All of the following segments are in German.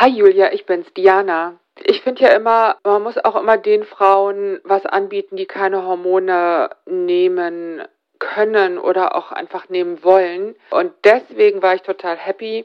Hi Julia, ich bin's, Diana. Ich finde ja immer, man muss auch immer den Frauen was anbieten, die keine Hormone nehmen können oder auch einfach nehmen wollen. Und deswegen war ich total happy,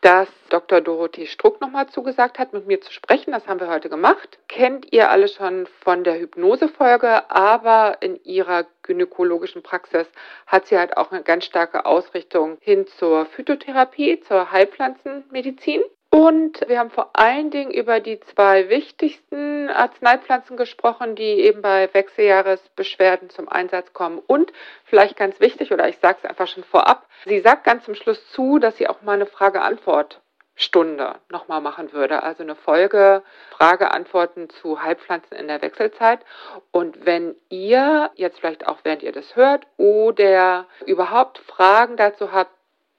dass Dr. Dorothee Struck nochmal zugesagt hat, mit mir zu sprechen. Das haben wir heute gemacht. Kennt ihr alle schon von der Hypnosefolge, aber in ihrer gynäkologischen Praxis hat sie halt auch eine ganz starke Ausrichtung hin zur Phytotherapie, zur Heilpflanzenmedizin. Und wir haben vor allen Dingen über die zwei wichtigsten Arzneipflanzen gesprochen, die eben bei Wechseljahresbeschwerden zum Einsatz kommen. Und vielleicht ganz wichtig, oder ich sage es einfach schon vorab, sie sagt ganz zum Schluss zu, dass sie auch mal eine Frage-Antwort-Stunde nochmal machen würde. Also eine Folge Frage-Antworten zu Heilpflanzen in der Wechselzeit. Und wenn ihr jetzt vielleicht auch während ihr das hört oder überhaupt Fragen dazu habt,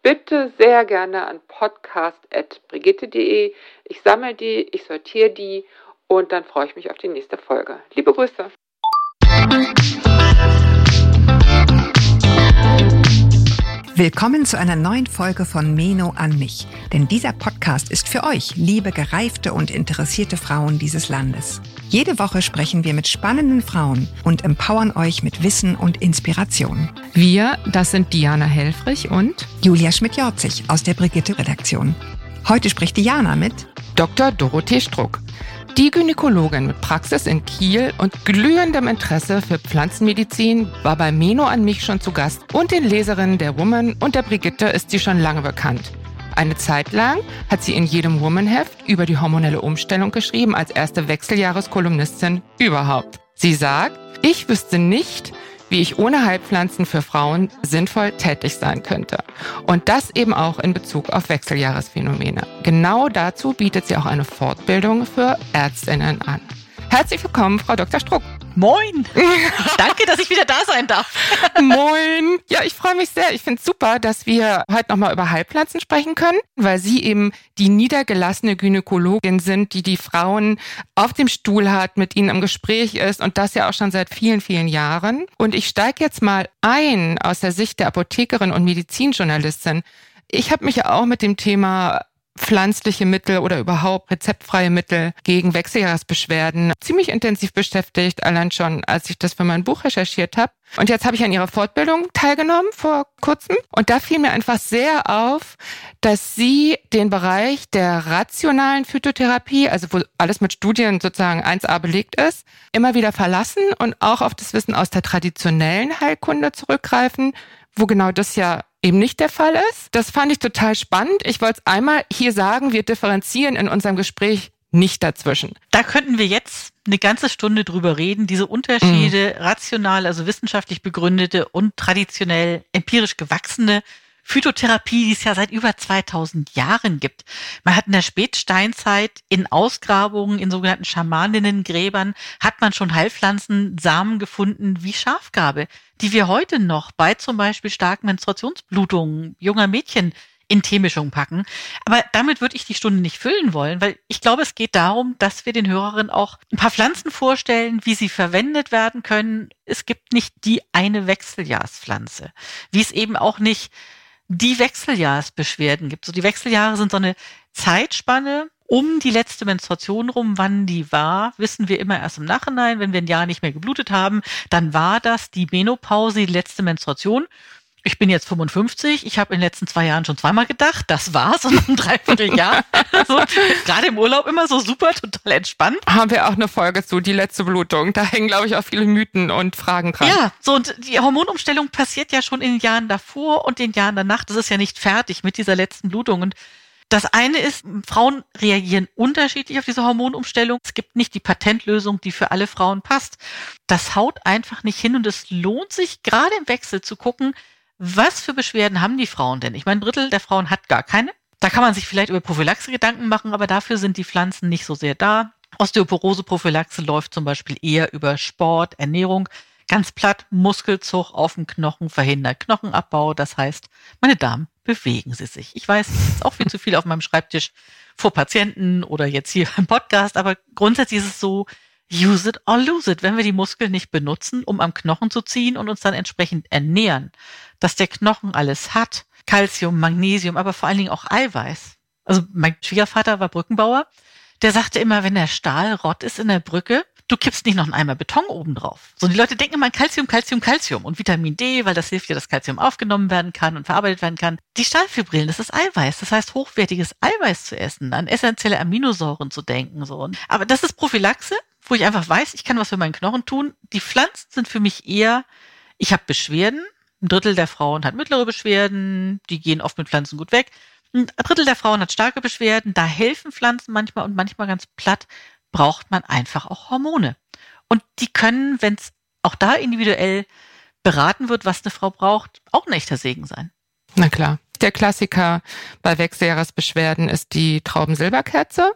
bitte sehr gerne an podcast.brigitte.de. Ich sammle die, ich sortiere die und dann freue ich mich auf die nächste Folge. Liebe Grüße. Willkommen zu einer neuen Folge von Meno an mich. Denn dieser Podcast ist für euch, liebe gereifte und interessierte Frauen dieses Landes. Jede Woche sprechen wir mit spannenden Frauen und empowern euch mit Wissen und Inspiration. Wir, das sind Diana Helfrich und Julia Schmidt-Jorzig aus der Brigitte-Redaktion. Heute spricht Diana mit Dr. Dorothee Struck. Die Gynäkologin mit Praxis in Kiel und glühendem Interesse für Pflanzenmedizin war bei Meno an mich schon zu Gast und den Leserinnen der Woman und der Brigitte ist sie schon lange bekannt. Eine Zeit lang hat sie in jedem Woman-Heft über die hormonelle Umstellung geschrieben als erste Wechseljahreskolumnistin überhaupt. Sie sagt, ich wüsste nicht, wie ich ohne Heilpflanzen für Frauen sinnvoll tätig sein könnte. Und das eben auch in Bezug auf Wechseljahresphänomene. Genau dazu bietet sie auch eine Fortbildung für Ärztinnen an. Herzlich willkommen, Frau Dr. Struck. Moin! Danke, dass ich wieder da sein darf. Moin! Ja, ich freue mich sehr. Ich finde es super, dass wir heute nochmal über Heilpflanzen sprechen können, weil Sie eben die niedergelassene Gynäkologin sind, die die Frauen auf dem Stuhl hat, mit ihnen im Gespräch ist und das ja auch schon seit vielen, vielen Jahren. Und ich steige jetzt mal ein aus der Sicht der Apothekerin und Medizinjournalistin. Ich habe mich ja auch mit dem Thema pflanzliche Mittel oder überhaupt rezeptfreie Mittel gegen Wechseljahresbeschwerden ziemlich intensiv beschäftigt, allein schon, als ich das für mein Buch recherchiert habe. Und jetzt habe ich an ihrer Fortbildung teilgenommen vor kurzem und da fiel mir einfach sehr auf, dass sie den Bereich der rationalen Phytotherapie, also wo alles mit Studien sozusagen 1a belegt ist, immer wieder verlassen und auch auf das Wissen aus der traditionellen Heilkunde zurückgreifen, wo genau das ja eben nicht der Fall ist. Das fand ich total spannend. Ich wollte es einmal hier sagen, wir differenzieren in unserem Gespräch nicht dazwischen. Da könnten wir jetzt eine ganze Stunde drüber reden, diese Unterschiede, mhm. rational, also wissenschaftlich begründete und traditionell empirisch gewachsene Phytotherapie, die es ja seit über 2000 Jahren gibt. Man hat in der Spätsteinzeit in Ausgrabungen in sogenannten Schamaninnengräbern hat man schon Heilpflanzen, Samen gefunden wie Schafgabe, die wir heute noch bei zum Beispiel starken Menstruationsblutungen junger Mädchen in Teemischung packen. Aber damit würde ich die Stunde nicht füllen wollen, weil ich glaube, es geht darum, dass wir den Hörerinnen auch ein paar Pflanzen vorstellen, wie sie verwendet werden können. Es gibt nicht die eine Wechseljahrspflanze, wie es eben auch nicht die Wechseljahrsbeschwerden gibt. So die Wechseljahre sind so eine Zeitspanne um die letzte Menstruation rum, wann die war, wissen wir immer erst im Nachhinein. Wenn wir ein Jahr nicht mehr geblutet haben, dann war das die Menopause, die letzte Menstruation ich bin jetzt 55, ich habe in den letzten zwei Jahren schon zweimal gedacht, das war's und ein Dreivierteljahr. so, Gerade im Urlaub immer so super, total entspannt. Haben wir auch eine Folge zu, die letzte Blutung. Da hängen, glaube ich, auch viele Mythen und Fragen dran. Ja, so und die Hormonumstellung passiert ja schon in den Jahren davor und den Jahren danach. Das ist ja nicht fertig mit dieser letzten Blutung. Und das eine ist, Frauen reagieren unterschiedlich auf diese Hormonumstellung. Es gibt nicht die Patentlösung, die für alle Frauen passt. Das haut einfach nicht hin und es lohnt sich gerade im Wechsel zu gucken, was für Beschwerden haben die Frauen denn? Ich meine, ein Drittel der Frauen hat gar keine. Da kann man sich vielleicht über Prophylaxe Gedanken machen, aber dafür sind die Pflanzen nicht so sehr da. Osteoporose-Prophylaxe läuft zum Beispiel eher über Sport, Ernährung. Ganz platt, Muskelzug auf dem Knochen verhindert Knochenabbau. Das heißt, meine Damen, bewegen Sie sich. Ich weiß, es ist auch viel zu viel auf meinem Schreibtisch vor Patienten oder jetzt hier im Podcast, aber grundsätzlich ist es so, use it or lose it. Wenn wir die Muskeln nicht benutzen, um am Knochen zu ziehen und uns dann entsprechend ernähren, dass der Knochen alles hat, Calcium, Magnesium, aber vor allen Dingen auch Eiweiß, Also mein Schwiegervater war Brückenbauer. Der sagte immer, wenn der Stahl rott ist in der Brücke, du kippst nicht noch einen Eimer Beton oben drauf. So, die Leute denken immer an Calcium, Calcium, Calcium und Vitamin D, weil das hilft ja, dass Calcium aufgenommen werden kann und verarbeitet werden kann. Die Stahlfibrillen, das ist Eiweiß. Das heißt, hochwertiges Eiweiß zu essen, an essentielle Aminosäuren zu denken, so. Aber das ist Prophylaxe, wo ich einfach weiß, ich kann was für meinen Knochen tun. Die Pflanzen sind für mich eher, ich habe Beschwerden. Ein Drittel der Frauen hat mittlere Beschwerden, die gehen oft mit Pflanzen gut weg. Ein Drittel der Frauen hat starke Beschwerden, da helfen Pflanzen manchmal und manchmal ganz platt braucht man einfach auch Hormone. Und die können, wenn es auch da individuell beraten wird, was eine Frau braucht, auch ein echter Segen sein. Na klar. Der Klassiker bei Wechseljahresbeschwerden ist die Traubensilberkerze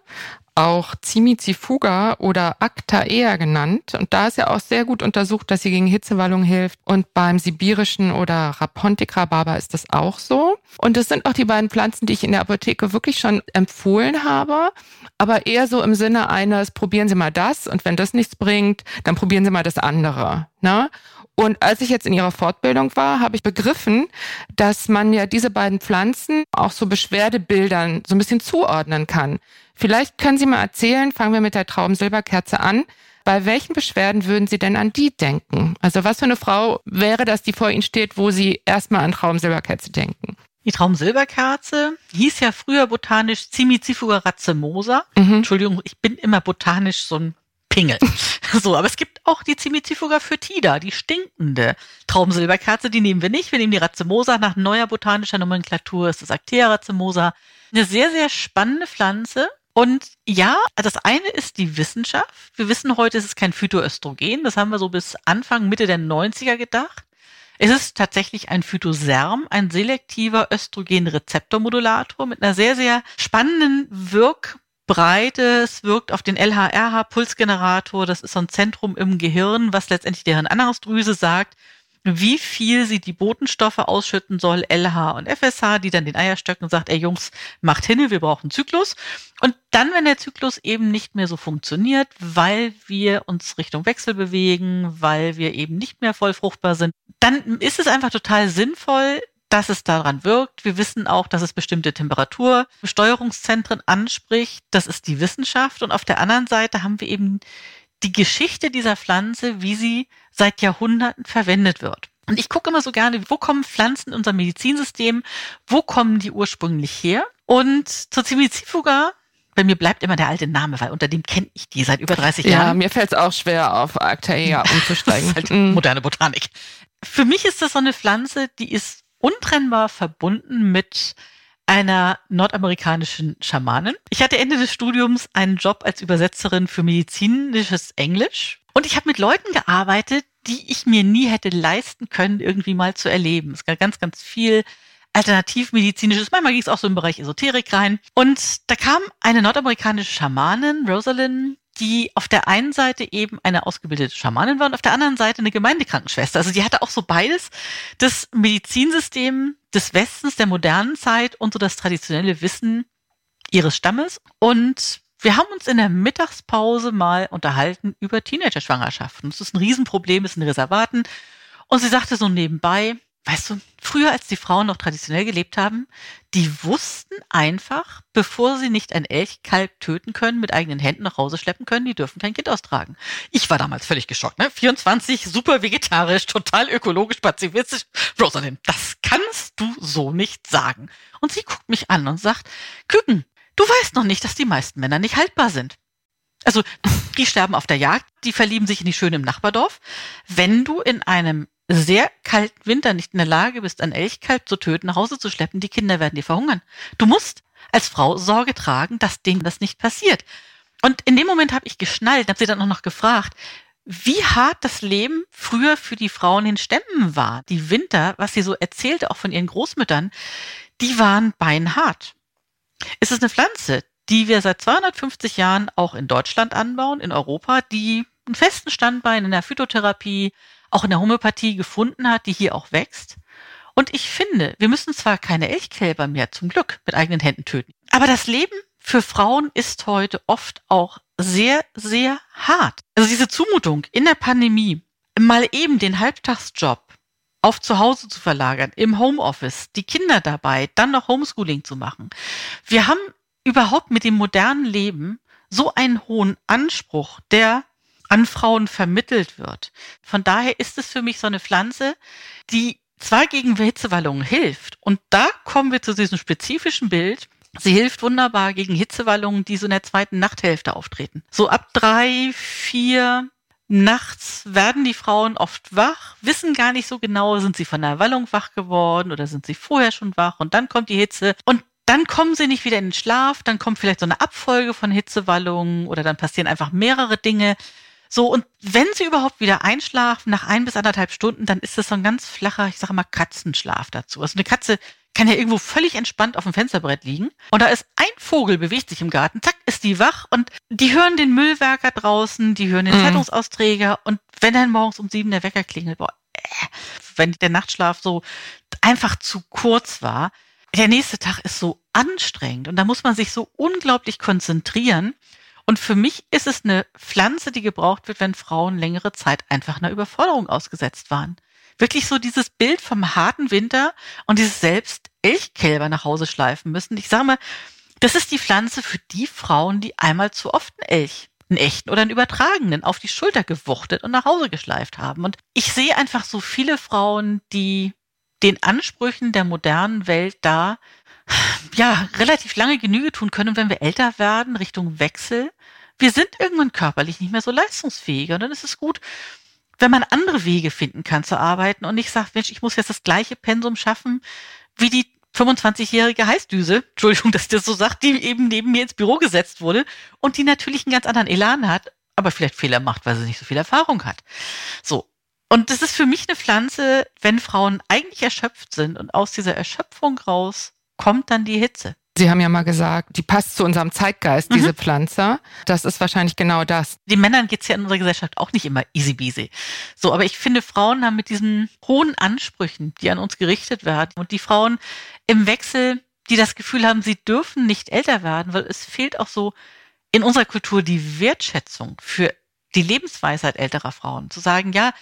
auch Cimizifuga oder Actaea genannt. Und da ist ja auch sehr gut untersucht, dass sie gegen Hitzewallung hilft. Und beim sibirischen oder Rapontic rhabarber ist das auch so. Und das sind auch die beiden Pflanzen, die ich in der Apotheke wirklich schon empfohlen habe. Aber eher so im Sinne eines, probieren Sie mal das und wenn das nichts bringt, dann probieren Sie mal das andere. Ne? Und als ich jetzt in ihrer Fortbildung war, habe ich begriffen, dass man ja diese beiden Pflanzen auch so Beschwerdebildern so ein bisschen zuordnen kann. Vielleicht können Sie mal erzählen, fangen wir mit der Traubensilberkerze an. Bei welchen Beschwerden würden Sie denn an die denken? Also was für eine Frau wäre das, die vor Ihnen steht, wo Sie erstmal an Traubensilberkerze denken? Die Traumsilberkerze hieß ja früher botanisch Cimicifuga racemosa. Mhm. Entschuldigung, ich bin immer botanisch so ein Pingel. so, aber es gibt auch die Cimicifuga foetida, die stinkende Traumsilberkerze. Die nehmen wir nicht. Wir nehmen die Racemosa nach neuer botanischer Nomenklatur. ist das Actea racemosa. Eine sehr, sehr spannende Pflanze, und ja, das eine ist die Wissenschaft. Wir wissen heute, es ist kein Phytoöstrogen. Das haben wir so bis Anfang, Mitte der 90er gedacht. Es ist tatsächlich ein Phytoserm, ein selektiver Östrogenrezeptormodulator mit einer sehr, sehr spannenden Wirkbreite. Es wirkt auf den LHRH-Pulsgenerator. Das ist so ein Zentrum im Gehirn, was letztendlich deren Anhangsdrüse sagt, wie viel sie die Botenstoffe ausschütten soll, LH und FSH, die dann den Eierstöcken sagt, ey Jungs, macht hin, wir brauchen Zyklus. Und dann, wenn der Zyklus eben nicht mehr so funktioniert, weil wir uns Richtung Wechsel bewegen, weil wir eben nicht mehr voll fruchtbar sind, dann ist es einfach total sinnvoll, dass es daran wirkt. Wir wissen auch, dass es bestimmte Temperatursteuerungszentren anspricht. Das ist die Wissenschaft. Und auf der anderen Seite haben wir eben die Geschichte dieser Pflanze, wie sie seit Jahrhunderten verwendet wird. Und ich gucke immer so gerne, wo kommen Pflanzen in unserem Medizinsystem, wo kommen die ursprünglich her? Und zur Cimicifuga, bei mir bleibt immer der alte Name, weil unter dem kenne ich die seit über 30 Jahren. Ja, mir fällt es auch schwer, auf Actaea umzusteigen. halt mhm. moderne Botanik. Für mich ist das so eine Pflanze, die ist untrennbar verbunden mit einer nordamerikanischen Schamanin. Ich hatte Ende des Studiums einen Job als Übersetzerin für medizinisches Englisch und ich habe mit Leuten gearbeitet, die ich mir nie hätte leisten können, irgendwie mal zu erleben. Es gab ganz, ganz viel alternativmedizinisches, manchmal ging es auch so im Bereich Esoterik rein. Und da kam eine nordamerikanische Schamanin, Rosalind, die auf der einen Seite eben eine ausgebildete Schamanin war und auf der anderen Seite eine Gemeindekrankenschwester. Also die hatte auch so beides, das Medizinsystem des Westens der modernen Zeit und so das traditionelle Wissen ihres Stammes. Und wir haben uns in der Mittagspause mal unterhalten über Teenager-Schwangerschaften. Das ist ein Riesenproblem, ist in Reservaten. Und sie sagte so nebenbei, Weißt du, früher, als die Frauen noch traditionell gelebt haben, die wussten einfach, bevor sie nicht ein Elchkalb töten können, mit eigenen Händen nach Hause schleppen können, die dürfen kein Kind austragen. Ich war damals völlig geschockt, ne? 24, super vegetarisch, total ökologisch, pazifistisch. Rosalind, das kannst du so nicht sagen. Und sie guckt mich an und sagt, Küken, du weißt noch nicht, dass die meisten Männer nicht haltbar sind. Also, die sterben auf der Jagd, die verlieben sich in die Schöne im Nachbardorf. Wenn du in einem sehr kalten Winter nicht in der Lage bist, ein Elchkalb zu töten, nach Hause zu schleppen, die Kinder werden dir verhungern. Du musst als Frau Sorge tragen, dass denen das nicht passiert. Und in dem Moment habe ich geschnallt, habe sie dann auch noch gefragt, wie hart das Leben früher für die Frauen in Stämmen war. Die Winter, was sie so erzählte, auch von ihren Großmüttern, die waren beinhart. Es ist eine Pflanze, die wir seit 250 Jahren auch in Deutschland anbauen, in Europa, die einen festen Standbein in der Phytotherapie, auch in der Homöopathie gefunden hat, die hier auch wächst. Und ich finde, wir müssen zwar keine Elchkälber mehr zum Glück mit eigenen Händen töten, aber das Leben für Frauen ist heute oft auch sehr, sehr hart. Also diese Zumutung in der Pandemie, mal eben den Halbtagsjob auf zu Hause zu verlagern, im Homeoffice, die Kinder dabei, dann noch Homeschooling zu machen. Wir haben überhaupt mit dem modernen Leben so einen hohen Anspruch, der an Frauen vermittelt wird. Von daher ist es für mich so eine Pflanze, die zwar gegen Hitzewallungen hilft, und da kommen wir zu diesem spezifischen Bild, Sie hilft wunderbar gegen Hitzewallungen, die so in der zweiten Nachthälfte auftreten. So ab drei, vier nachts werden die Frauen oft wach, wissen gar nicht so genau, sind sie von der Wallung wach geworden oder sind sie vorher schon wach und dann kommt die Hitze und dann kommen sie nicht wieder in den Schlaf, dann kommt vielleicht so eine Abfolge von Hitzewallungen oder dann passieren einfach mehrere Dinge. So, und wenn sie überhaupt wieder einschlafen, nach ein bis anderthalb Stunden, dann ist das so ein ganz flacher, ich sage mal, Katzenschlaf dazu. Also eine Katze kann ja irgendwo völlig entspannt auf dem Fensterbrett liegen. Und da ist ein Vogel, bewegt sich im Garten, zack, ist die wach und die hören den Müllwerker draußen, die hören den mhm. Zeitungsausträger und wenn dann morgens um sieben der Wecker klingelt, boah, äh, wenn der Nachtschlaf so einfach zu kurz war, der nächste Tag ist so anstrengend und da muss man sich so unglaublich konzentrieren. Und für mich ist es eine Pflanze, die gebraucht wird, wenn Frauen längere Zeit einfach einer Überforderung ausgesetzt waren. Wirklich so dieses Bild vom harten Winter und dieses selbst Elchkälber nach Hause schleifen müssen. Ich sage mal, das ist die Pflanze für die Frauen, die einmal zu oft einen Elch, einen echten oder einen übertragenen, auf die Schulter gewuchtet und nach Hause geschleift haben. Und ich sehe einfach so viele Frauen, die den Ansprüchen der modernen Welt da ja relativ lange Genüge tun können, wenn wir älter werden, Richtung Wechsel. Wir sind irgendwann körperlich nicht mehr so leistungsfähig und dann ist es gut, wenn man andere Wege finden kann zu arbeiten und nicht sagt, Mensch, ich muss jetzt das gleiche Pensum schaffen wie die 25-jährige Heißdüse, Entschuldigung, dass das so sagt, die eben neben mir ins Büro gesetzt wurde und die natürlich einen ganz anderen Elan hat, aber vielleicht Fehler macht, weil sie nicht so viel Erfahrung hat. So. Und das ist für mich eine Pflanze, wenn Frauen eigentlich erschöpft sind und aus dieser Erschöpfung raus kommt dann die Hitze. Sie haben ja mal gesagt, die passt zu unserem Zeitgeist, mhm. diese Pflanze. Das ist wahrscheinlich genau das. Den Männern geht's ja in unserer Gesellschaft auch nicht immer easy beasy. So, aber ich finde, Frauen haben mit diesen hohen Ansprüchen, die an uns gerichtet werden und die Frauen im Wechsel, die das Gefühl haben, sie dürfen nicht älter werden, weil es fehlt auch so in unserer Kultur die Wertschätzung für die Lebensweisheit älterer Frauen. Zu sagen, ja,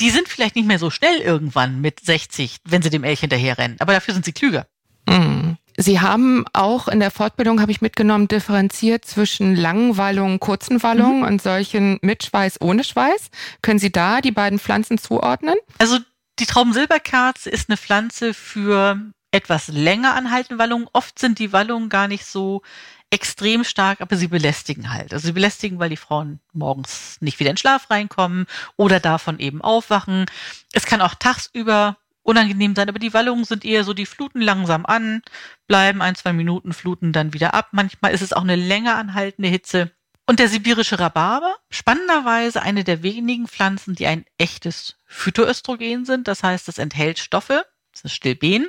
die sind vielleicht nicht mehr so schnell irgendwann mit 60, wenn sie dem Elch hinterherrennen, aber dafür sind sie klüger. Mhm. Sie haben auch in der Fortbildung, habe ich mitgenommen, differenziert zwischen langen Wallungen, kurzen Wallungen mhm. und solchen mit Schweiß, ohne Schweiß. Können Sie da die beiden Pflanzen zuordnen? Also die Traubensilberkerze ist eine Pflanze für etwas länger anhaltende Wallungen. Oft sind die Wallungen gar nicht so extrem stark, aber sie belästigen halt. Also sie belästigen, weil die Frauen morgens nicht wieder in Schlaf reinkommen oder davon eben aufwachen. Es kann auch tagsüber unangenehm sein, aber die Wallungen sind eher so, die fluten langsam an, bleiben ein, zwei Minuten, fluten dann wieder ab. Manchmal ist es auch eine länger anhaltende Hitze. Und der sibirische Rhabarber, spannenderweise eine der wenigen Pflanzen, die ein echtes Phytoöstrogen sind. Das heißt, es enthält Stoffe, das ist Stilben,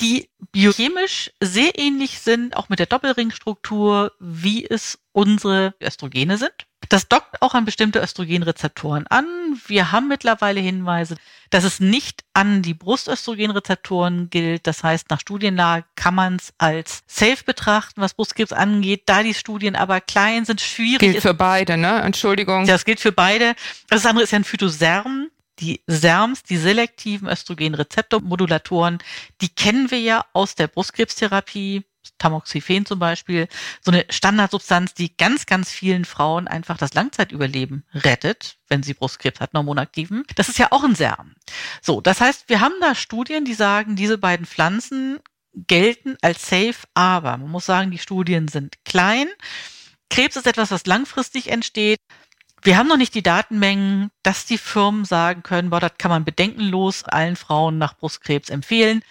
die biochemisch sehr ähnlich sind, auch mit der Doppelringstruktur, wie es unsere Östrogene sind. Das dockt auch an bestimmte Östrogenrezeptoren an. Wir haben mittlerweile Hinweise, dass es nicht an die Brustöstrogenrezeptoren gilt. Das heißt, nach Studienlage kann man es als safe betrachten, was Brustkrebs angeht. Da die Studien aber klein sind, schwierig. Gilt für beide, ne? Entschuldigung. Das gilt für beide. Das andere ist ja ein Phytoserm. Die SERMs, die selektiven Östrogenrezeptormodulatoren, die kennen wir ja aus der Brustkrebstherapie. Tamoxifen zum Beispiel, so eine Standardsubstanz, die ganz, ganz vielen Frauen einfach das Langzeitüberleben rettet, wenn sie Brustkrebs hat, hormonaktiven. Das ist ja auch ein SERM. So, das heißt, wir haben da Studien, die sagen, diese beiden Pflanzen gelten als safe, aber man muss sagen, die Studien sind klein. Krebs ist etwas, was langfristig entsteht. Wir haben noch nicht die Datenmengen, dass die Firmen sagen können, boah, das kann man bedenkenlos allen Frauen nach Brustkrebs empfehlen.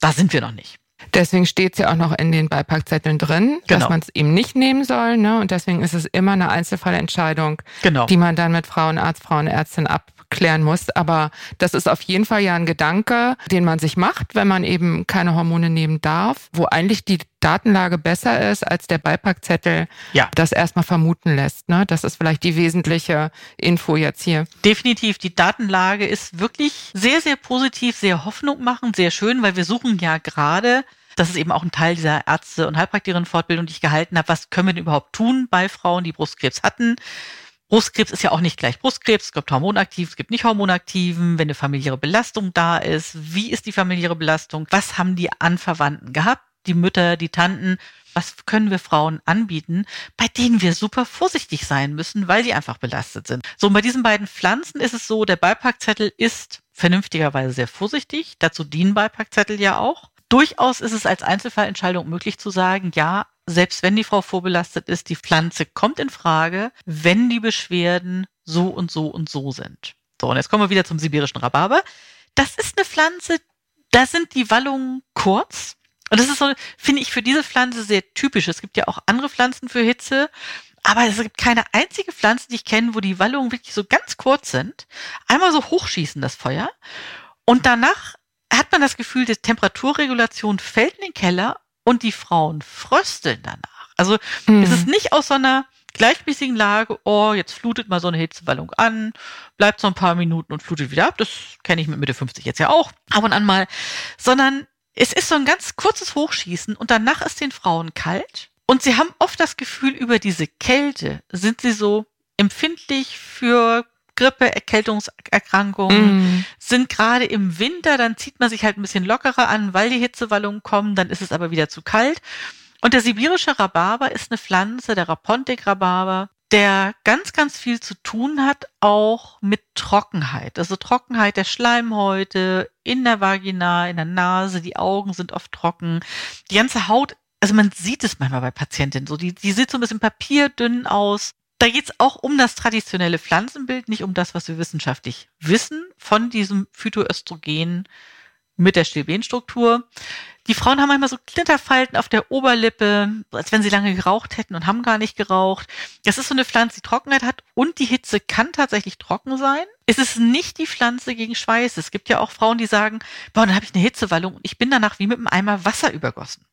Da sind wir noch nicht. Deswegen steht es ja auch noch in den Beipackzetteln drin, genau. dass man es eben nicht nehmen soll. Ne? Und deswegen ist es immer eine Einzelfallentscheidung, genau. die man dann mit Frauenarzt, Frauenärztin abklären muss. Aber das ist auf jeden Fall ja ein Gedanke, den man sich macht, wenn man eben keine Hormone nehmen darf, wo eigentlich die Datenlage besser ist, als der Beipackzettel ja. das erstmal vermuten lässt. Ne? Das ist vielleicht die wesentliche Info jetzt hier. Definitiv. Die Datenlage ist wirklich sehr, sehr positiv, sehr hoffnungmachend, sehr schön, weil wir suchen ja gerade das ist eben auch ein Teil dieser Ärzte- und Heilpraktikerinnen-Fortbildung, die ich gehalten habe. Was können wir denn überhaupt tun bei Frauen, die Brustkrebs hatten? Brustkrebs ist ja auch nicht gleich Brustkrebs. Es gibt hormonaktiv, es gibt nicht hormonaktiven. Wenn eine familiäre Belastung da ist, wie ist die familiäre Belastung? Was haben die Anverwandten gehabt? die Mütter, die Tanten. was können wir Frauen anbieten, bei denen wir super vorsichtig sein müssen, weil die einfach belastet sind. So, bei diesen beiden Pflanzen ist es so, der Beipackzettel ist vernünftigerweise sehr vorsichtig. Dazu dienen Beipackzettel ja auch. Durchaus ist es als Einzelfallentscheidung möglich zu sagen, ja, selbst wenn die Frau vorbelastet ist, die Pflanze kommt in Frage, wenn die Beschwerden so und so und so sind. So, und jetzt kommen wir wieder zum sibirischen Rhabarber. Das ist eine Pflanze, da sind die Wallungen kurz. Und das ist so, finde ich, für diese Pflanze sehr typisch. Es gibt ja auch andere Pflanzen für Hitze, aber es gibt keine einzige Pflanze, die ich kenne, wo die Wallungen wirklich so ganz kurz sind. Einmal so hochschießen das Feuer. Und danach hat man das Gefühl, die Temperaturregulation fällt in den Keller und die Frauen frösteln danach. Also mhm. es ist nicht aus so einer gleichmäßigen Lage, oh, jetzt flutet mal so eine Hitzewallung an, bleibt so ein paar Minuten und flutet wieder ab. Das kenne ich mit Mitte 50 jetzt ja auch ab und an mal. Sondern es ist so ein ganz kurzes Hochschießen und danach ist den Frauen kalt. Und sie haben oft das Gefühl, über diese Kälte sind sie so empfindlich für Grippe, Erkältungserkrankungen, mm. sind gerade im Winter, dann zieht man sich halt ein bisschen lockerer an, weil die Hitzewallungen kommen, dann ist es aber wieder zu kalt. Und der sibirische Rhabarber ist eine Pflanze, der Rapontic-Rhabarber, der ganz, ganz viel zu tun hat, auch mit Trockenheit. Also Trockenheit der Schleimhäute in der Vagina, in der Nase, die Augen sind oft trocken. Die ganze Haut, also man sieht es manchmal bei Patientinnen so, die, die sieht so ein bisschen papierdünn aus. Da geht es auch um das traditionelle Pflanzenbild, nicht um das, was wir wissenschaftlich wissen von diesem Phytoöstrogen mit der Stilbenstruktur. Die Frauen haben manchmal so Klitterfalten auf der Oberlippe, als wenn sie lange geraucht hätten und haben gar nicht geraucht. Das ist so eine Pflanze, die Trockenheit hat und die Hitze kann tatsächlich trocken sein. Es ist nicht die Pflanze gegen Schweiß. Es gibt ja auch Frauen, die sagen, boah, dann habe ich eine Hitzewallung und ich bin danach wie mit einem Eimer Wasser übergossen.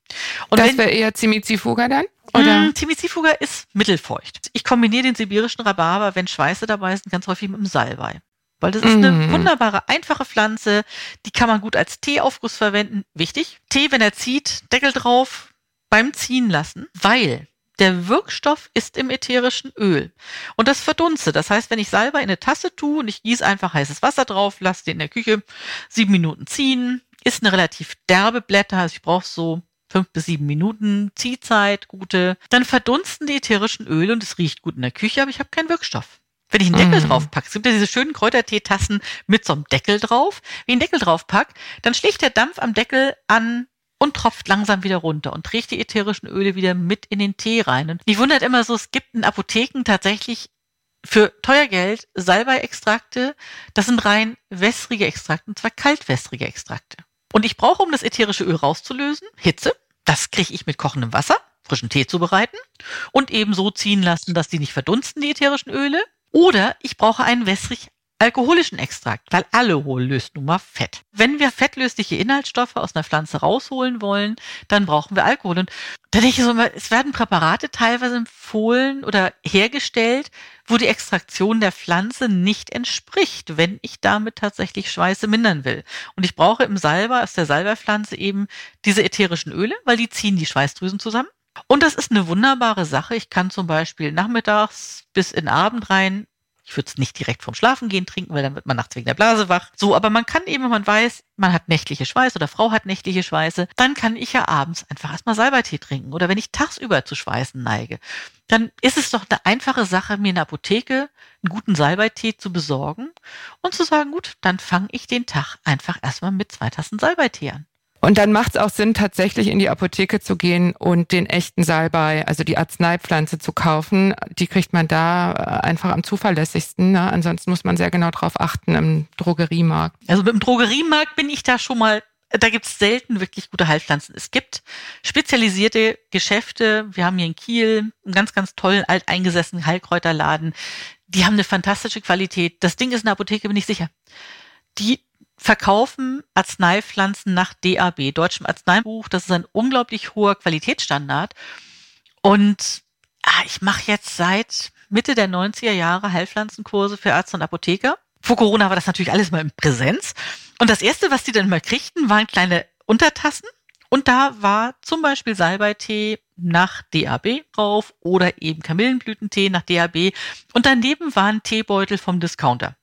Und das wäre eher Zimizifuga dann? Oder? Mm, Zimizifuga ist mittelfeucht. Ich kombiniere den sibirischen Rhabarber, wenn Schweiße dabei sind, ganz häufig mit dem Salbei. Weil das ist eine mhm. wunderbare, einfache Pflanze. Die kann man gut als Teeaufguss verwenden. Wichtig. Tee, wenn er zieht, Deckel drauf, beim Ziehen lassen, weil der Wirkstoff ist im ätherischen Öl. Und das verdunstet. Das heißt, wenn ich Salbei in eine Tasse tue und ich gieße einfach heißes Wasser drauf, lasse den in der Küche sieben Minuten ziehen, ist eine relativ derbe Blätter. Also ich brauche so fünf bis sieben Minuten Ziehzeit, gute. Dann verdunsten die ätherischen Öle und es riecht gut in der Küche, aber ich habe keinen Wirkstoff. Wenn ich einen Deckel mm. drauf packe, es gibt ja diese schönen Kräuterteetassen mit so einem Deckel drauf. Wenn ich einen Deckel drauf packe, dann schlägt der Dampf am Deckel an und tropft langsam wieder runter und trägt die ätherischen Öle wieder mit in den Tee rein. Und mich wundert immer so, es gibt in Apotheken tatsächlich für teuer Geld Salbei-Extrakte. Das sind rein wässrige Extrakte, und zwar kaltwässrige Extrakte. Und ich brauche, um das ätherische Öl rauszulösen, Hitze. Das kriege ich mit kochendem Wasser, frischen Tee zubereiten und eben so ziehen lassen, dass die nicht verdunsten, die ätherischen Öle. Oder ich brauche einen wässrig alkoholischen Extrakt, weil Alkohol löst nun mal Fett. Wenn wir fettlösliche Inhaltsstoffe aus einer Pflanze rausholen wollen, dann brauchen wir Alkohol. Und da denke ich so es werden Präparate teilweise empfohlen oder hergestellt, wo die Extraktion der Pflanze nicht entspricht, wenn ich damit tatsächlich Schweiße mindern will. Und ich brauche im Salber, aus der Salberpflanze eben diese ätherischen Öle, weil die ziehen die Schweißdrüsen zusammen. Und das ist eine wunderbare Sache. Ich kann zum Beispiel nachmittags bis in Abend rein ich würde es nicht direkt vorm Schlafengehen trinken, weil dann wird man nachts wegen der Blase wach. So, aber man kann eben, wenn man weiß, man hat nächtliche Schweiße oder Frau hat nächtliche Schweiße, dann kann ich ja abends einfach erstmal Salbeitee trinken. Oder wenn ich tagsüber zu Schweißen neige, dann ist es doch eine einfache Sache, mir in der Apotheke einen guten Salbeitee zu besorgen und zu sagen, gut, dann fange ich den Tag einfach erstmal mit zwei Tassen Salbeitee an. Und dann macht es auch Sinn, tatsächlich in die Apotheke zu gehen und den echten Salbei, also die Arzneipflanze zu kaufen. Die kriegt man da äh, einfach am zuverlässigsten. Ne? Ansonsten muss man sehr genau drauf achten im Drogeriemarkt. Also im Drogeriemarkt bin ich da schon mal da gibt's selten wirklich gute Heilpflanzen. Es gibt spezialisierte Geschäfte. Wir haben hier in Kiel einen ganz, ganz tollen alteingesessenen Heilkräuterladen. Die haben eine fantastische Qualität. Das Ding ist in der Apotheke, bin ich sicher. Die verkaufen Arzneipflanzen nach DAB, Deutschem Arzneibuch. Das ist ein unglaublich hoher Qualitätsstandard. Und ah, ich mache jetzt seit Mitte der 90er Jahre Heilpflanzenkurse für Ärzte und Apotheker. Vor Corona war das natürlich alles mal in Präsenz. Und das erste, was die dann mal kriegten, waren kleine Untertassen. Und da war zum Beispiel Salbeitee nach DAB drauf oder eben Kamillenblütentee nach DAB. Und daneben waren Teebeutel vom Discounter.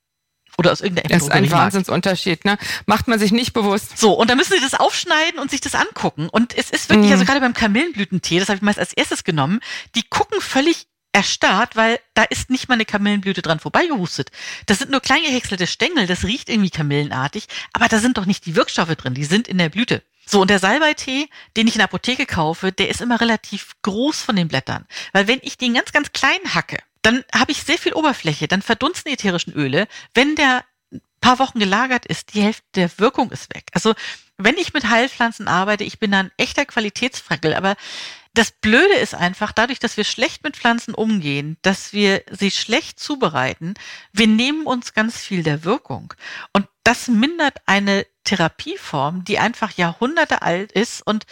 Oder aus irgendeiner Das ist ein Wahnsinnsunterschied, ne? Macht man sich nicht bewusst. So, und dann müssen Sie das aufschneiden und sich das angucken. Und es ist wirklich, Mhm. also gerade beim Kamillenblütentee, das habe ich meist als erstes genommen, die gucken völlig erstarrt, weil da ist nicht mal eine Kamillenblüte dran vorbeigehustet. Das sind nur klein gehäckselte Stängel, das riecht irgendwie kamillenartig, aber da sind doch nicht die Wirkstoffe drin, die sind in der Blüte. So, und der Salbeitee, den ich in der Apotheke kaufe, der ist immer relativ groß von den Blättern. Weil wenn ich den ganz, ganz klein hacke, dann habe ich sehr viel Oberfläche, dann verdunsten die ätherischen Öle. Wenn der ein paar Wochen gelagert ist, die Hälfte der Wirkung ist weg. Also wenn ich mit Heilpflanzen arbeite, ich bin da ein echter Qualitätsfrackel, aber das Blöde ist einfach, dadurch, dass wir schlecht mit Pflanzen umgehen, dass wir sie schlecht zubereiten, wir nehmen uns ganz viel der Wirkung. Und das mindert eine Therapieform, die einfach Jahrhunderte alt ist und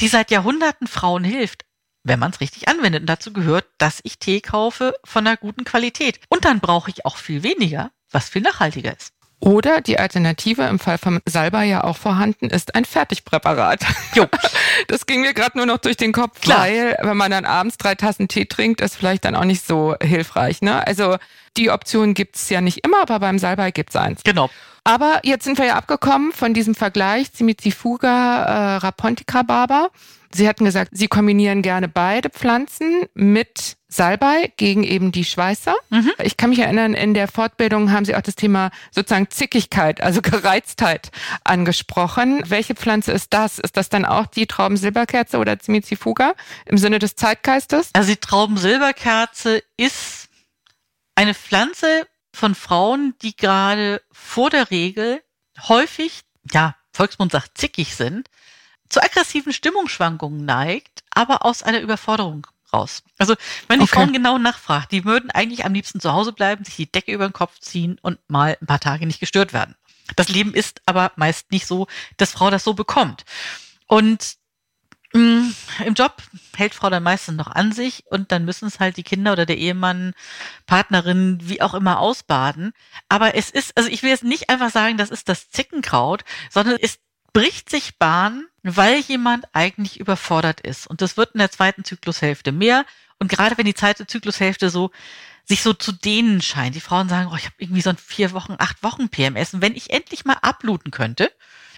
die seit Jahrhunderten Frauen hilft, wenn man es richtig anwendet. Und dazu gehört, dass ich Tee kaufe von einer guten Qualität. Und dann brauche ich auch viel weniger, was viel nachhaltiger ist. Oder die Alternative im Fall vom Salbei ja auch vorhanden ist ein Fertigpräparat. Jo. Das ging mir gerade nur noch durch den Kopf, Klar. weil wenn man dann abends drei Tassen Tee trinkt, ist vielleicht dann auch nicht so hilfreich. Ne? Also die Option gibt's ja nicht immer, aber beim Salbei gibt's eins. Genau. Aber jetzt sind wir ja abgekommen von diesem Vergleich Cimicifuga, äh, Rapontica Barber. Sie hatten gesagt, Sie kombinieren gerne beide Pflanzen mit Salbei gegen eben die Schweißer. Mhm. Ich kann mich erinnern, in der Fortbildung haben Sie auch das Thema sozusagen Zickigkeit, also Gereiztheit angesprochen. Welche Pflanze ist das? Ist das dann auch die Traubensilberkerze oder Cimicifuga im Sinne des Zeitgeistes? Also die Traubensilberkerze ist eine Pflanze von Frauen, die gerade vor der Regel häufig, ja, Volksmund sagt zickig sind, zu aggressiven Stimmungsschwankungen neigt, aber aus einer Überforderung raus. Also wenn die Okay. Frauen genau nachfragt, die würden eigentlich am liebsten zu Hause bleiben, sich die Decke über den Kopf ziehen und mal ein paar Tage nicht gestört werden. Das Leben ist aber meist nicht so, dass Frau das so bekommt. Und mh, im Job hält Frau dann meistens noch an sich und dann müssen es halt die Kinder oder der Ehemann, Partnerin, wie auch immer ausbaden. Aber es ist, also ich will jetzt nicht einfach sagen, das ist das Zickenkraut, sondern es bricht sich Bahn, weil jemand eigentlich überfordert ist. Und das wird in der zweiten Zyklushälfte mehr. Und gerade wenn die zweite Zyklushälfte so sich so zu dehnen scheint, die Frauen sagen, oh, ich habe irgendwie so ein vier Wochen, acht Wochen PMS. Und wenn ich endlich mal abluten könnte,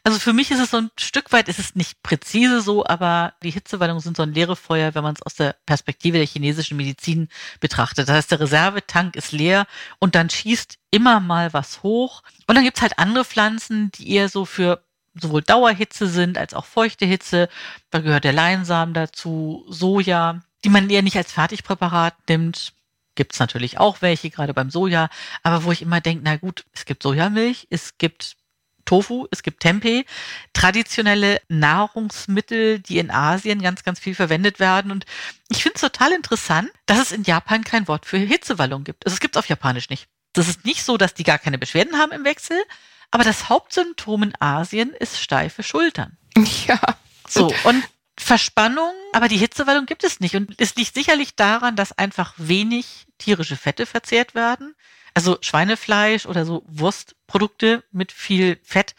also für mich ist es so ein Stück weit, ist es nicht präzise so, aber die Hitzewallungen sind so ein leere Feuer, wenn man es aus der Perspektive der chinesischen Medizin betrachtet. Das heißt, der Reservetank ist leer und dann schießt immer mal was hoch. Und dann gibt's halt andere Pflanzen, die eher so für sowohl Dauerhitze sind als auch feuchte Hitze. Da gehört der Leinsamen dazu, Soja, die man eher nicht als Fertigpräparat nimmt. Gibt's natürlich auch welche, gerade beim Soja. Aber wo ich immer denke, na gut, es gibt Sojamilch, es gibt Tofu, es gibt Tempeh, traditionelle Nahrungsmittel, die in Asien ganz, ganz viel verwendet werden. Und ich finde es total interessant, dass es in Japan kein Wort für Hitzewallung gibt. Also es gibt es auf Japanisch nicht. Das ist nicht so, dass die gar keine Beschwerden haben im Wechsel, aber das Hauptsymptom in Asien ist steife Schultern. Ja. So, und Verspannung, aber die Hitzewallung gibt es nicht. Und es liegt sicherlich daran, dass einfach wenig tierische Fette verzehrt werden. Also Schweinefleisch oder so Wurstprodukte mit viel Fett.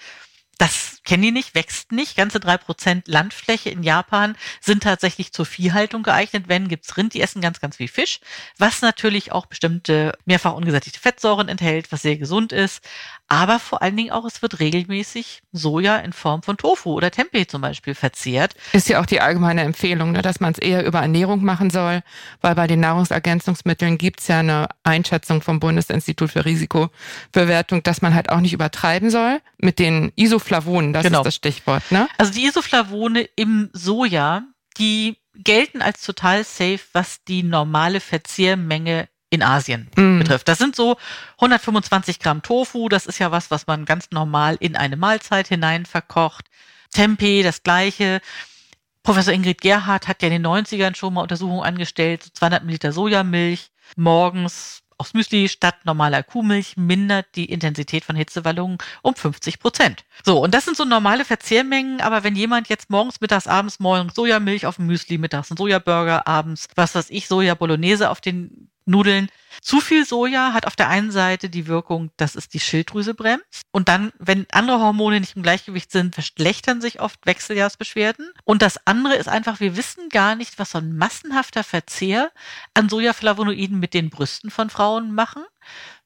Das kennen die nicht, wächst nicht. Ganze drei Prozent Landfläche in Japan sind tatsächlich zur Viehhaltung geeignet. Wenn gibt's Rind, die essen ganz, ganz viel Fisch, was natürlich auch bestimmte mehrfach ungesättigte Fettsäuren enthält, was sehr gesund ist. Aber vor allen Dingen auch, es wird regelmäßig Soja in Form von Tofu oder Tempeh zum Beispiel verzehrt. Ist ja auch die allgemeine Empfehlung, ne, dass man es eher über Ernährung machen soll, weil bei den Nahrungsergänzungsmitteln gibt's ja eine Einschätzung vom Bundesinstitut für Risikobewertung, dass man halt auch nicht übertreiben soll mit den Isoflavonen, das Genau. ist das Stichwort. Ne? Also die Isoflavone im Soja, die gelten als total safe, was die normale Verzehrmenge in Asien Mm. betrifft. Das sind so 125 Gramm Tofu. Das ist ja was, was man ganz normal in eine Mahlzeit hinein verkocht. Tempeh, das gleiche. Professor Ingrid Gerhardt hat ja in den 90ern schon mal Untersuchungen angestellt. So 200 Milliliter Sojamilch morgens aufs Müsli statt normaler Kuhmilch mindert die Intensität von Hitzewallungen um 50 Prozent. So, und das sind so normale Verzehrmengen, aber wenn jemand jetzt morgens, mittags, abends, morgens Sojamilch auf dem Müsli, mittags ein Sojaburger, abends, was weiß ich, Soja Bolognese auf den Nudeln. Zu viel Soja hat auf der einen Seite die Wirkung, dass es die Schilddrüse bremst. Und dann, wenn andere Hormone nicht im Gleichgewicht sind, verschlechtern sich oft Wechseljahrsbeschwerden. Und das andere ist einfach, wir wissen gar nicht, was so ein massenhafter Verzehr an Sojaflavonoiden mit den Brüsten von Frauen machen.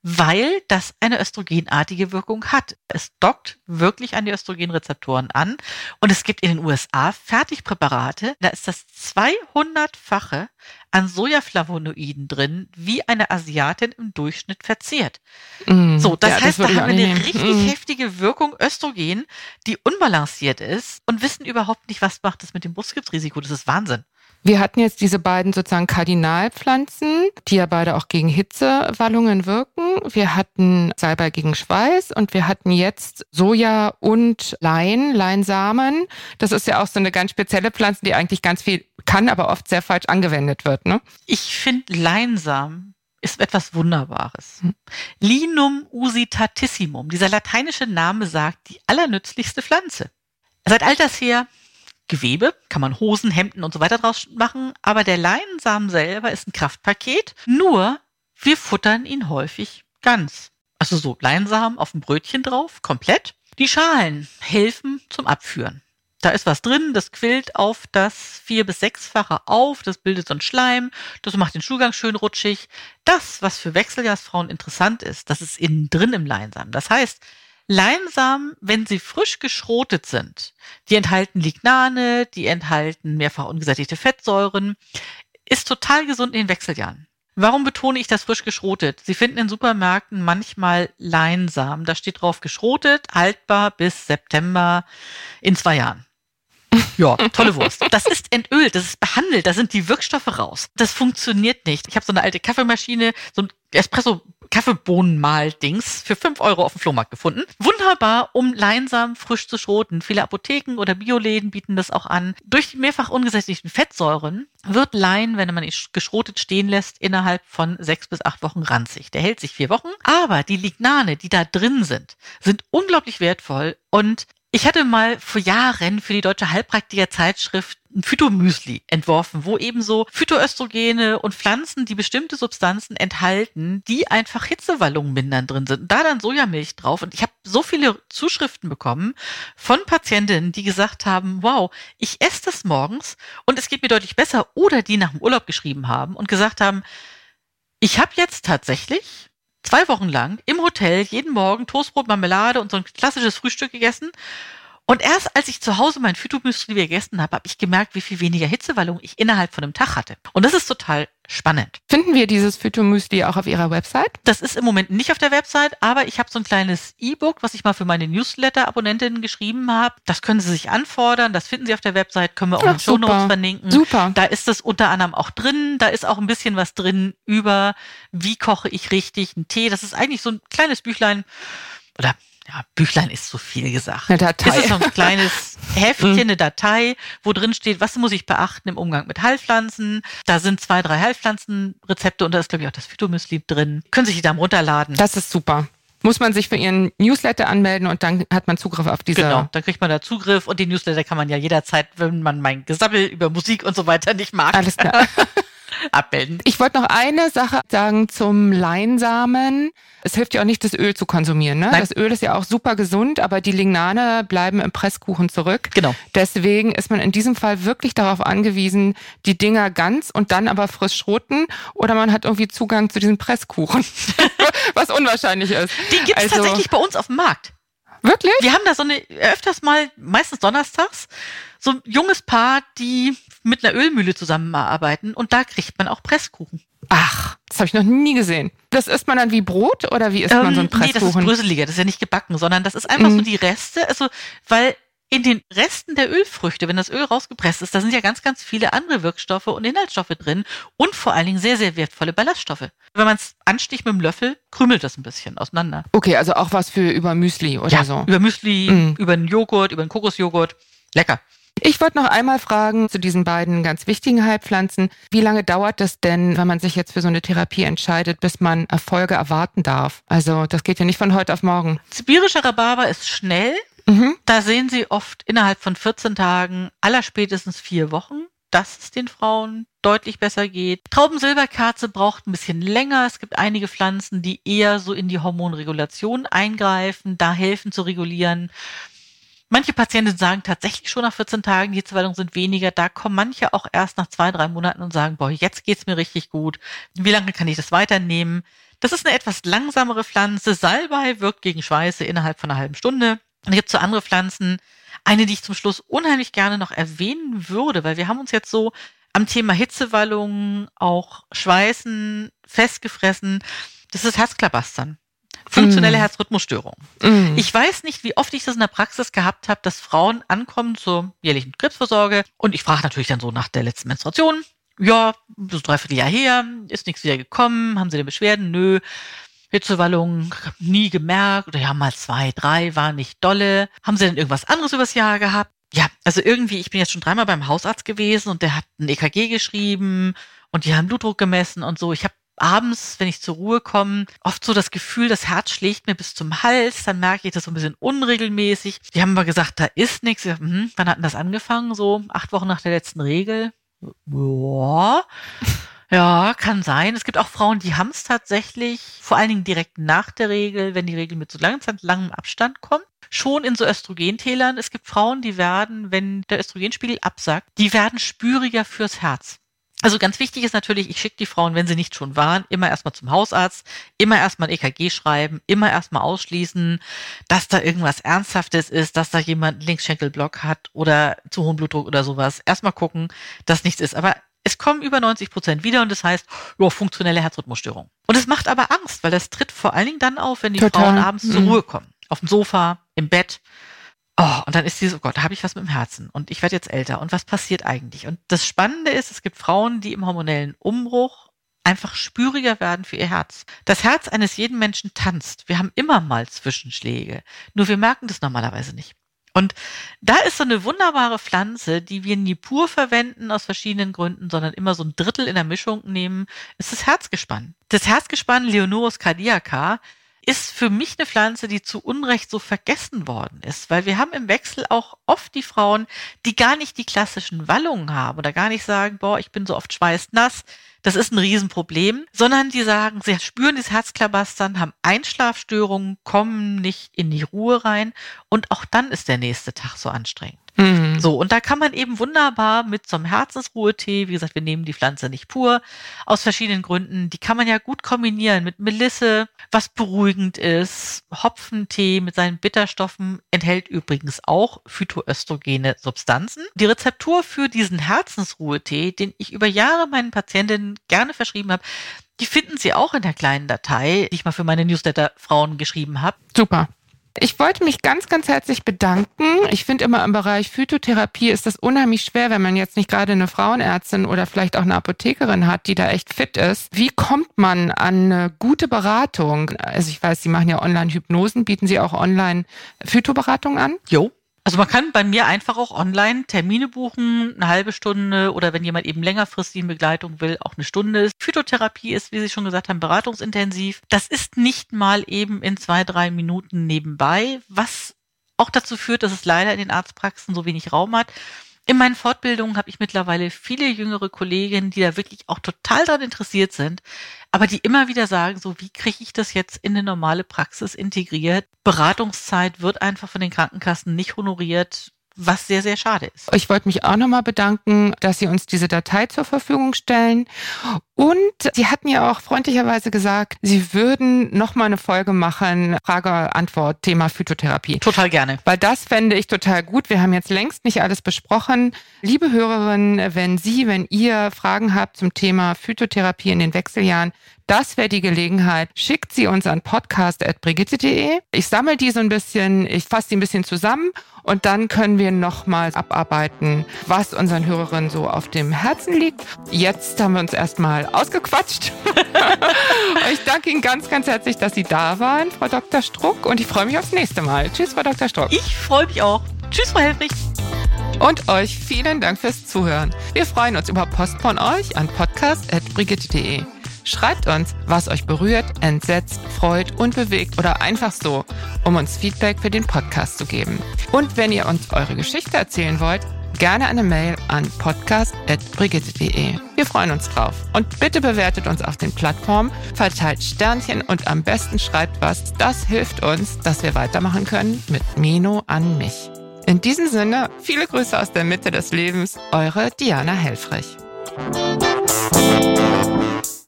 Weil das eine östrogenartige Wirkung hat. Es dockt wirklich an die Östrogenrezeptoren an und es gibt in den USA Fertigpräparate, da ist das 200-fache an Sojaflavonoiden drin, wie eine Asiatin im Durchschnitt verzehrt. Mm, so, das ja, heißt, das da haben wir eine richtig mm. heftige Wirkung Östrogen, die unbalanciert ist und wissen überhaupt nicht, was macht das mit dem Brustkrebsrisiko. Das ist Wahnsinn. Wir hatten jetzt diese beiden sozusagen Kardinalpflanzen, die ja beide auch gegen Hitzewallungen wirken. Wir hatten Salbei gegen Schweiß und wir hatten jetzt Soja und Lein, Leinsamen. Das ist ja auch so eine ganz spezielle Pflanze, die eigentlich ganz viel kann, aber oft sehr falsch angewendet wird. Ne? Ich finde Leinsamen ist etwas Wunderbares. Hm. Linum usitatissimum, dieser lateinische Name sagt die allernützlichste Pflanze. Seit alters her Gewebe, kann man Hosen, Hemden und so weiter draus machen, aber der Leinsamen selber ist ein Kraftpaket, nur wir futtern ihn häufig ganz. Also so Leinsamen auf dem Brötchen drauf, komplett. Die Schalen helfen zum Abführen. Da ist was drin, das quillt auf das vier- bis sechsfache auf, das bildet so einen Schleim, das macht den Stuhlgang schön rutschig. Das, was für Wechseljahrsfrauen interessant ist, das ist innen drin im Leinsamen. Das heißt, Leinsamen, wenn sie frisch geschrotet sind, die enthalten Lignane, die enthalten mehrfach ungesättigte Fettsäuren, ist total gesund in den Wechseljahren. Warum betone ich das frisch geschrotet? Sie finden in Supermärkten manchmal Leinsamen. Da steht drauf geschrotet, haltbar bis September in zwei Jahren. Ja, tolle Wurst. Das ist entölt, das ist behandelt, da sind die Wirkstoffe raus. Das funktioniert nicht. Ich habe so eine alte Kaffeemaschine, so ein Espresso Kaffeebohnenmal-Dings für fünf Euro auf dem Flohmarkt gefunden. Wunderbar, um Leinsamen frisch zu schroten. Viele Apotheken oder Bioläden bieten das auch an. Durch die mehrfach ungesättigten Fettsäuren wird Lein, wenn man ihn geschrotet stehen lässt, innerhalb von sechs bis acht Wochen ranzig. Der hält sich vier Wochen. Aber die Lignane, die da drin sind, sind unglaublich wertvoll und ich hatte mal vor Jahren für die Deutsche Heilpraktiker-Zeitschrift ein Phytomüsli entworfen, wo eben so Phytoöstrogene und Pflanzen, die bestimmte Substanzen enthalten, die einfach Hitzewallungen mindern drin sind. Da dann Sojamilch drauf. Und ich habe so viele Zuschriften bekommen von Patientinnen, die gesagt haben, wow, ich esse das morgens und es geht mir deutlich besser. Oder die nach dem Urlaub geschrieben haben und gesagt haben, ich habe jetzt tatsächlich zwei Wochen lang im Hotel jeden Morgen Toastbrot, Marmelade und so ein klassisches Frühstück gegessen und erst als ich zu Hause mein Phytomystery gegessen habe, habe ich gemerkt, wie viel weniger Hitzewallung ich innerhalb von einem Tag hatte. Und das ist total spannend. Finden wir dieses Phytomystery auch auf Ihrer Website? Das ist im Moment nicht auf der Website, aber ich habe so ein kleines E-Book, was ich mal für meine Newsletter-Abonnentinnen geschrieben habe. Das können Sie sich anfordern. Das finden Sie auf der Website. Können wir auch Ach, in den Show Notes verlinken. Super. Da ist es unter anderem auch drin. Da ist auch ein bisschen was drin über, wie koche ich richtig einen Tee. Das ist eigentlich so ein kleines Büchlein oder ja, Büchlein ist zu viel gesagt. Eine Datei. Es ist so ein kleines Heftchen, eine Datei, wo drin steht, was muss ich beachten im Umgang mit Heilpflanzen. Da sind zwei, drei Heilpflanzenrezepte und da ist, glaube ich, auch das Phytomyslib drin. Können sich die da runterladen. Das ist super. Muss man sich für Ihren Newsletter anmelden und dann hat man Zugriff auf diese. Genau, dann kriegt man da Zugriff und die Newsletter kann man ja jederzeit, wenn man mein Gesabbel über Musik und so weiter nicht mag. Alles klar. abbilden. Ich wollte noch eine Sache sagen zum Leinsamen. Es hilft ja auch nicht, das Öl zu konsumieren. Ne? Das Öl ist ja auch super gesund, aber die Lignane bleiben im Presskuchen zurück. Genau. Deswegen ist man in diesem Fall wirklich darauf angewiesen, die Dinger ganz und dann aber frisch schroten oder man hat irgendwie Zugang zu diesem Presskuchen, was unwahrscheinlich ist. Die gibt es also, tatsächlich bei uns auf dem Markt. Wirklich? Wir haben da so eine, öfters mal, meistens donnerstags, so ein junges Paar, die mit einer Ölmühle zusammenarbeiten und da kriegt man auch Presskuchen. Ach, das habe ich noch nie gesehen. Das isst man dann wie Brot oder wie isst ähm, man so ein Presskuchen? Nee, das ist bröseliger, das ist ja nicht gebacken, sondern das ist einfach mhm. so die Reste, also weil in den Resten der Ölfrüchte, wenn das Öl rausgepresst ist, da sind ja ganz, ganz viele andere Wirkstoffe und Inhaltsstoffe drin und vor allen Dingen sehr, sehr wertvolle Ballaststoffe. Wenn man es ansticht mit dem Löffel, krümelt das ein bisschen auseinander. Okay, also auch was für über Müsli oder ja, so. Über Müsli, mhm. über einen Joghurt, über einen Kokosjoghurt. Lecker. Ich wollte noch einmal fragen zu diesen beiden ganz wichtigen Heilpflanzen. Wie lange dauert es denn, wenn man sich jetzt für so eine Therapie entscheidet, bis man Erfolge erwarten darf? Also das geht ja nicht von heute auf morgen. Sibirischer Rhabarber ist schnell. Mhm. Da sehen Sie oft innerhalb von 14 Tagen, allerspätestens vier Wochen, dass es den Frauen deutlich besser geht. Traubensilberkerze braucht ein bisschen länger. Es gibt einige Pflanzen, die eher so in die Hormonregulation eingreifen, da helfen zu regulieren. Manche Patienten sagen tatsächlich schon nach 14 Tagen, die Hitzewallungen sind weniger. Da kommen manche auch erst nach zwei, drei Monaten und sagen, boah, jetzt geht's mir richtig gut. Wie lange kann ich das weiternehmen? Das ist eine etwas langsamere Pflanze. Salbei wirkt gegen Schweiße innerhalb von einer halben Stunde. Und dann gibt es so andere Pflanzen. Eine, die ich zum Schluss unheimlich gerne noch erwähnen würde, weil wir haben uns jetzt so am Thema Hitzewallungen, auch Schweißen festgefressen. Das ist Herzklabastern. Funktionelle mm. Herzrhythmusstörung. Mm. Ich weiß nicht, wie oft ich das in der Praxis gehabt habe, dass Frauen ankommen zur jährlichen Krebsvorsorge und ich frage natürlich dann so nach der letzten Menstruation. Ja, so dreiviertel Jahr her, ist nichts wieder gekommen, haben Sie denn Beschwerden? Nö. Hitzewallung nie gemerkt oder ja, mal zwei, drei, war nicht dolle. Haben Sie denn irgendwas anderes übers Jahr gehabt? Ja, also irgendwie, ich bin jetzt schon dreimal beim Hausarzt gewesen und der hat ein EKG geschrieben und die haben Blutdruck gemessen und so. Ich habe abends, wenn ich zur Ruhe komme, oft so das Gefühl, das Herz schlägt mir bis zum Hals, dann merke ich das so ein bisschen unregelmäßig. Die haben aber gesagt, da ist nichts. Hm, wann hat denn das angefangen? So acht Wochen nach der letzten Regel. Ja. Ja, kann sein. Es gibt auch Frauen, die haben es tatsächlich, vor allen Dingen direkt nach der Regel, wenn die Regel mit so langsam, langem Abstand kommt, schon in so Östrogentälern. Es gibt Frauen, die werden, wenn der Östrogenspiegel absackt, die werden spüriger fürs Herz. Also ganz wichtig ist natürlich, ich schicke die Frauen, wenn sie nicht schon waren, immer erstmal zum Hausarzt, immer erstmal ein EKG schreiben, immer erstmal ausschließen, dass da irgendwas Ernsthaftes ist, dass da jemand Linkschenkelblock hat oder zu hohen Blutdruck oder sowas. Erstmal gucken, dass nichts ist. Aber es kommen über 90 Prozent wieder und das heißt, ja, funktionelle Herzrhythmusstörung. Und es macht aber Angst, weil das tritt vor allen Dingen dann auf, wenn die Total. Frauen abends mhm. zur Ruhe kommen. Auf dem Sofa, im Bett. Oh, und dann ist die so, oh Gott, da habe ich was mit dem Herzen und ich werde jetzt älter und was passiert eigentlich? Und das Spannende ist, es gibt Frauen, die im hormonellen Umbruch einfach spüriger werden für ihr Herz. Das Herz eines jeden Menschen tanzt. Wir haben immer mal Zwischenschläge. Nur wir merken das normalerweise nicht. Und da ist so eine wunderbare Pflanze, die wir nie pur verwenden aus verschiedenen Gründen, sondern immer so ein Drittel in der Mischung nehmen, ist das Herzgespann. Das Herzgespann Leonorus cardiaca ist für mich eine Pflanze, die zu Unrecht so vergessen worden ist, weil wir haben im Wechsel auch oft die Frauen, die gar nicht die klassischen Wallungen haben oder gar nicht sagen, boah, ich bin so oft schweißnass, das ist ein Riesenproblem, sondern die sagen, sie spüren das Herzklabastern, haben Einschlafstörungen, kommen nicht in die Ruhe rein und auch dann ist der nächste Tag so anstrengend. Mhm. So, und da kann man eben wunderbar mit so einem Herzensruhetee, wie gesagt, wir nehmen die Pflanze nicht pur, aus verschiedenen Gründen, die kann man ja gut kombinieren mit Melisse, was beruhigend ist. Hopfentee mit seinen Bitterstoffen enthält übrigens auch phytoöstrogene Substanzen. Die Rezeptur für diesen Herzensruhetee, den ich über Jahre meinen Patientinnen gerne verschrieben habe, die finden Sie auch in der kleinen Datei, die ich mal für meine Newsletter-Frauen geschrieben habe. Super. Ich wollte mich ganz, ganz herzlich bedanken. Ich finde immer im Bereich Phytotherapie ist das unheimlich schwer, wenn man jetzt nicht gerade eine Frauenärztin oder vielleicht auch eine Apothekerin hat, die da echt fit ist. Wie kommt man an eine gute Beratung? Also ich weiß, Sie machen ja Online-Hypnosen. Bieten Sie auch Online-Phytoberatung an? Jo, also man kann bei mir einfach auch online Termine buchen, eine halbe Stunde oder wenn jemand eben längerfristig in Begleitung will, auch eine Stunde. Phytotherapie ist, wie Sie schon gesagt haben, beratungsintensiv. Das ist nicht mal eben in zwei, drei Minuten nebenbei, was auch dazu führt, dass es leider in den Arztpraxen so wenig Raum hat. In meinen Fortbildungen habe ich mittlerweile viele jüngere Kolleginnen, die da wirklich auch total daran interessiert sind, aber die immer wieder sagen, so wie kriege ich das jetzt in eine normale Praxis integriert? Beratungszeit wird einfach von den Krankenkassen nicht honoriert was sehr, sehr schade ist. Ich wollte mich auch nochmal bedanken, dass Sie uns diese Datei zur Verfügung stellen. Und Sie hatten ja auch freundlicherweise gesagt, Sie würden nochmal eine Folge machen, Frage-Antwort, Thema Phytotherapie. Total gerne. Weil das fände ich total gut. Wir haben jetzt längst nicht alles besprochen. Liebe Hörerinnen, wenn Sie, wenn ihr Fragen habt zum Thema Phytotherapie in den Wechseljahren, das wäre die Gelegenheit. Schickt sie uns an podcast.brigitte.de. Ich sammle die so ein bisschen, ich fasse die ein bisschen zusammen und dann können wir nochmal abarbeiten, was unseren Hörerinnen so auf dem Herzen liegt. Jetzt haben wir uns erstmal ausgequatscht. ich danke Ihnen ganz, ganz herzlich, dass Sie da waren, Frau Dr. Struck, und ich freue mich aufs nächste Mal. Tschüss, Frau Dr. Struck. Ich freue mich auch. Tschüss, Frau Helfrich. Und euch vielen Dank fürs Zuhören. Wir freuen uns über Post von euch an podcast.brigitte.de. Schreibt uns, was euch berührt, entsetzt, freut und bewegt oder einfach so, um uns Feedback für den Podcast zu geben. Und wenn ihr uns eure Geschichte erzählen wollt, gerne eine Mail an podcast.brigitte.de. Wir freuen uns drauf. Und bitte bewertet uns auf den Plattformen, verteilt Sternchen und am besten schreibt was. Das hilft uns, dass wir weitermachen können mit Mino an mich. In diesem Sinne, viele Grüße aus der Mitte des Lebens, eure Diana Helfrich.